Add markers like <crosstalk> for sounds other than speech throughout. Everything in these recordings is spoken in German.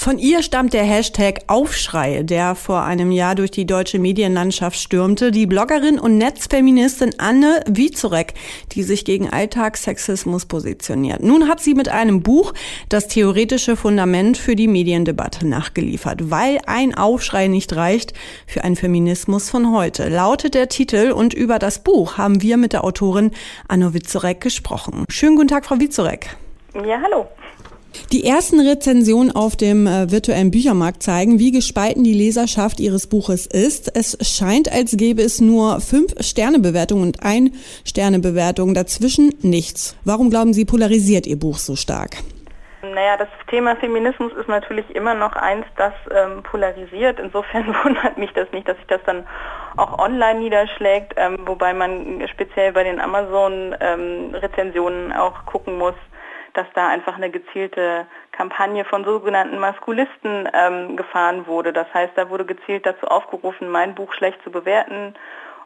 Von ihr stammt der Hashtag Aufschrei, der vor einem Jahr durch die deutsche Medienlandschaft stürmte. Die Bloggerin und Netzfeministin Anne Wiezorek, die sich gegen Alltagssexismus positioniert. Nun hat sie mit einem Buch das theoretische Fundament für die Mediendebatte nachgeliefert, weil ein Aufschrei nicht reicht für einen Feminismus von heute. Lautet der Titel und über das Buch haben wir mit der Autorin Anne Wiezorek gesprochen. Schönen guten Tag, Frau Wiezorek. Ja, hallo. Die ersten Rezensionen auf dem äh, virtuellen Büchermarkt zeigen, wie gespalten die Leserschaft Ihres Buches ist. Es scheint, als gäbe es nur fünf Sternebewertungen und ein Sternebewertung. Dazwischen nichts. Warum glauben Sie, polarisiert Ihr Buch so stark? Naja, das Thema Feminismus ist natürlich immer noch eins, das ähm, polarisiert. Insofern <laughs> wundert mich das nicht, dass sich das dann auch online niederschlägt, ähm, wobei man speziell bei den Amazon-Rezensionen ähm, auch gucken muss, dass da einfach eine gezielte Kampagne von sogenannten Maskulisten ähm, gefahren wurde. Das heißt, da wurde gezielt dazu aufgerufen, mein Buch schlecht zu bewerten,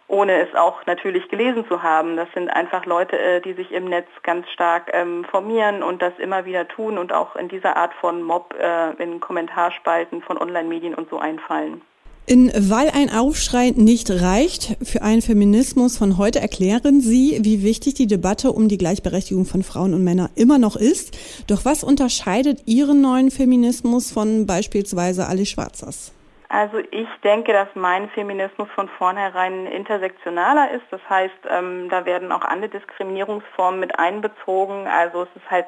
ohne es auch natürlich gelesen zu haben. Das sind einfach Leute, äh, die sich im Netz ganz stark ähm, formieren und das immer wieder tun und auch in dieser Art von Mob äh, in Kommentarspalten von Online-Medien und so einfallen. In Weil ein Aufschrei nicht reicht für einen Feminismus von heute erklären Sie, wie wichtig die Debatte um die Gleichberechtigung von Frauen und Männern immer noch ist. Doch was unterscheidet Ihren neuen Feminismus von beispielsweise Alice Schwarzers? Also ich denke, dass mein Feminismus von vornherein intersektionaler ist. Das heißt, ähm, da werden auch andere Diskriminierungsformen mit einbezogen. Also es ist halt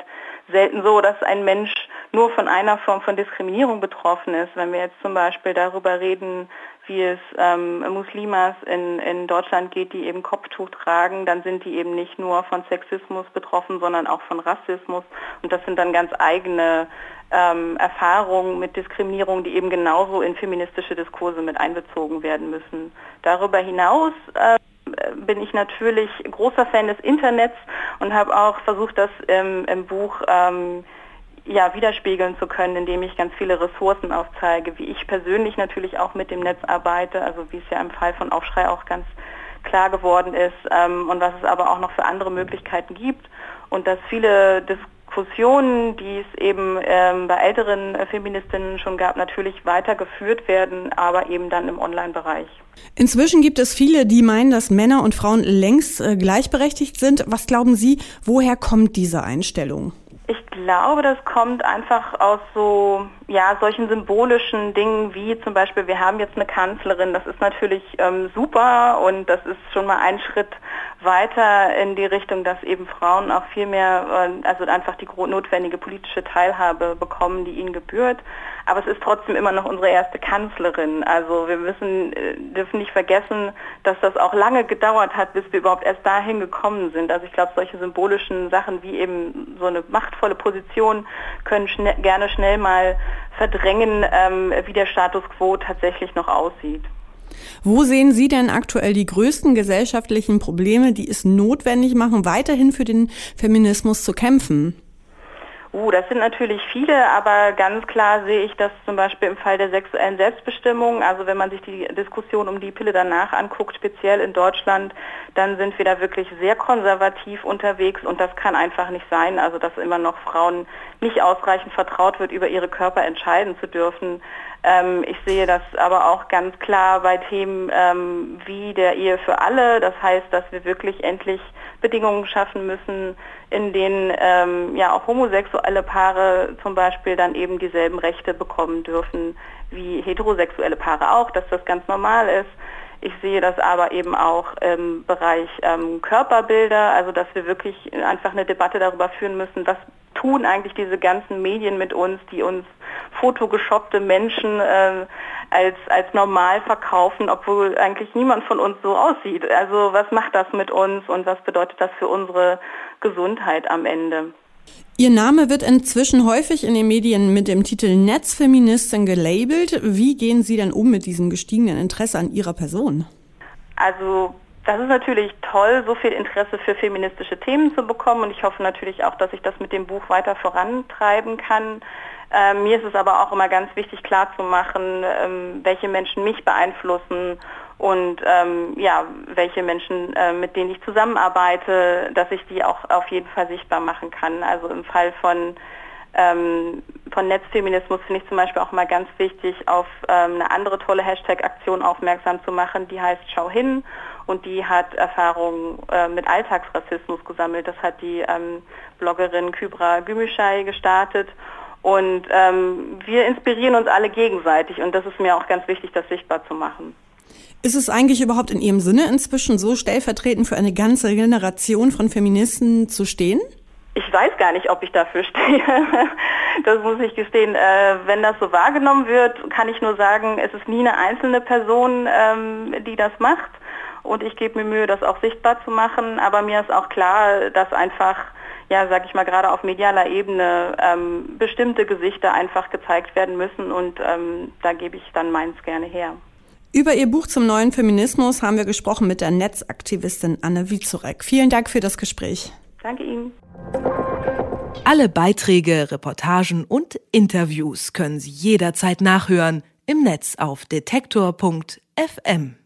selten so, dass ein Mensch nur von einer Form von Diskriminierung betroffen ist. Wenn wir jetzt zum Beispiel darüber reden, wie es ähm, Muslimas in, in Deutschland geht, die eben Kopftuch tragen, dann sind die eben nicht nur von Sexismus betroffen, sondern auch von Rassismus. Und das sind dann ganz eigene ähm, Erfahrungen mit Diskriminierung, die eben genauso in feministische Diskurse mit einbezogen werden müssen. Darüber hinaus äh, bin ich natürlich großer Fan des Internets und habe auch versucht, das im, im Buch ähm, ja, widerspiegeln zu können, indem ich ganz viele Ressourcen aufzeige, wie ich persönlich natürlich auch mit dem Netz arbeite, also wie es ja im Fall von Aufschrei auch ganz klar geworden ist ähm, und was es aber auch noch für andere Möglichkeiten gibt und dass viele Diskussionen, die es eben ähm, bei älteren äh, Feministinnen schon gab, natürlich weitergeführt werden, aber eben dann im Online-Bereich. Inzwischen gibt es viele, die meinen, dass Männer und Frauen längst äh, gleichberechtigt sind. Was glauben Sie, woher kommt diese Einstellung? Ich glaube, das kommt einfach aus so ja solchen symbolischen Dingen wie zum Beispiel wir haben jetzt eine Kanzlerin. Das ist natürlich ähm, super und das ist schon mal ein Schritt weiter in die Richtung, dass eben Frauen auch viel mehr äh, also einfach die notwendige politische Teilhabe bekommen, die ihnen gebührt. Aber es ist trotzdem immer noch unsere erste Kanzlerin. Also wir müssen äh, dürfen nicht vergessen, dass das auch lange gedauert hat, bis wir überhaupt erst dahin gekommen sind. Also ich glaube, solche symbolischen Sachen wie eben so eine Macht machtvolle Position können schne gerne schnell mal verdrängen, ähm, wie der Status quo tatsächlich noch aussieht. Wo sehen Sie denn aktuell die größten gesellschaftlichen Probleme, die es notwendig machen, weiterhin für den Feminismus zu kämpfen? Uh, das sind natürlich viele, aber ganz klar sehe ich das zum Beispiel im Fall der sexuellen Selbstbestimmung. Also wenn man sich die Diskussion um die Pille danach anguckt, speziell in Deutschland, dann sind wir da wirklich sehr konservativ unterwegs und das kann einfach nicht sein. Also dass immer noch Frauen nicht ausreichend vertraut wird, über ihre Körper entscheiden zu dürfen. Ähm, ich sehe das aber auch ganz klar bei Themen ähm, wie der Ehe für alle. Das heißt, dass wir wirklich endlich Bedingungen schaffen müssen, in denen ähm, ja auch homosexuelle Paare zum Beispiel dann eben dieselben Rechte bekommen dürfen wie heterosexuelle Paare auch, dass das ganz normal ist. Ich sehe das aber eben auch im Bereich ähm, Körperbilder, also dass wir wirklich einfach eine Debatte darüber führen müssen, was tun eigentlich diese ganzen Medien mit uns, die uns fotogeshoppte Menschen äh, als, als normal verkaufen, obwohl eigentlich niemand von uns so aussieht. Also was macht das mit uns und was bedeutet das für unsere Gesundheit am Ende? Ihr Name wird inzwischen häufig in den Medien mit dem Titel Netzfeministin gelabelt. Wie gehen Sie denn um mit diesem gestiegenen Interesse an Ihrer Person? Also das ist natürlich toll, so viel Interesse für feministische Themen zu bekommen und ich hoffe natürlich auch, dass ich das mit dem Buch weiter vorantreiben kann. Ähm, mir ist es aber auch immer ganz wichtig klarzumachen, ähm, welche Menschen mich beeinflussen und ähm, ja, welche Menschen, äh, mit denen ich zusammenarbeite, dass ich die auch auf jeden Fall sichtbar machen kann. Also im Fall von ähm, von Netzfeminismus finde ich zum Beispiel auch mal ganz wichtig, auf ähm, eine andere tolle Hashtag-Aktion aufmerksam zu machen, die heißt Schau hin und die hat Erfahrungen äh, mit Alltagsrassismus gesammelt. Das hat die ähm, Bloggerin Kybra Gümüşay gestartet und ähm, wir inspirieren uns alle gegenseitig und das ist mir auch ganz wichtig, das sichtbar zu machen. Ist es eigentlich überhaupt in Ihrem Sinne inzwischen so stellvertretend für eine ganze Generation von Feministen zu stehen? Ich weiß gar nicht, ob ich dafür stehe. <laughs> Das muss ich gestehen. Äh, wenn das so wahrgenommen wird, kann ich nur sagen, es ist nie eine einzelne Person, ähm, die das macht. Und ich gebe mir Mühe, das auch sichtbar zu machen. Aber mir ist auch klar, dass einfach, ja, sag ich mal, gerade auf medialer Ebene ähm, bestimmte Gesichter einfach gezeigt werden müssen. Und ähm, da gebe ich dann meins gerne her. Über ihr Buch zum neuen Feminismus haben wir gesprochen mit der Netzaktivistin Anne Wiezurek. Vielen Dank für das Gespräch. Danke Ihnen. Alle Beiträge, Reportagen und Interviews können Sie jederzeit nachhören im Netz auf detektor.fm.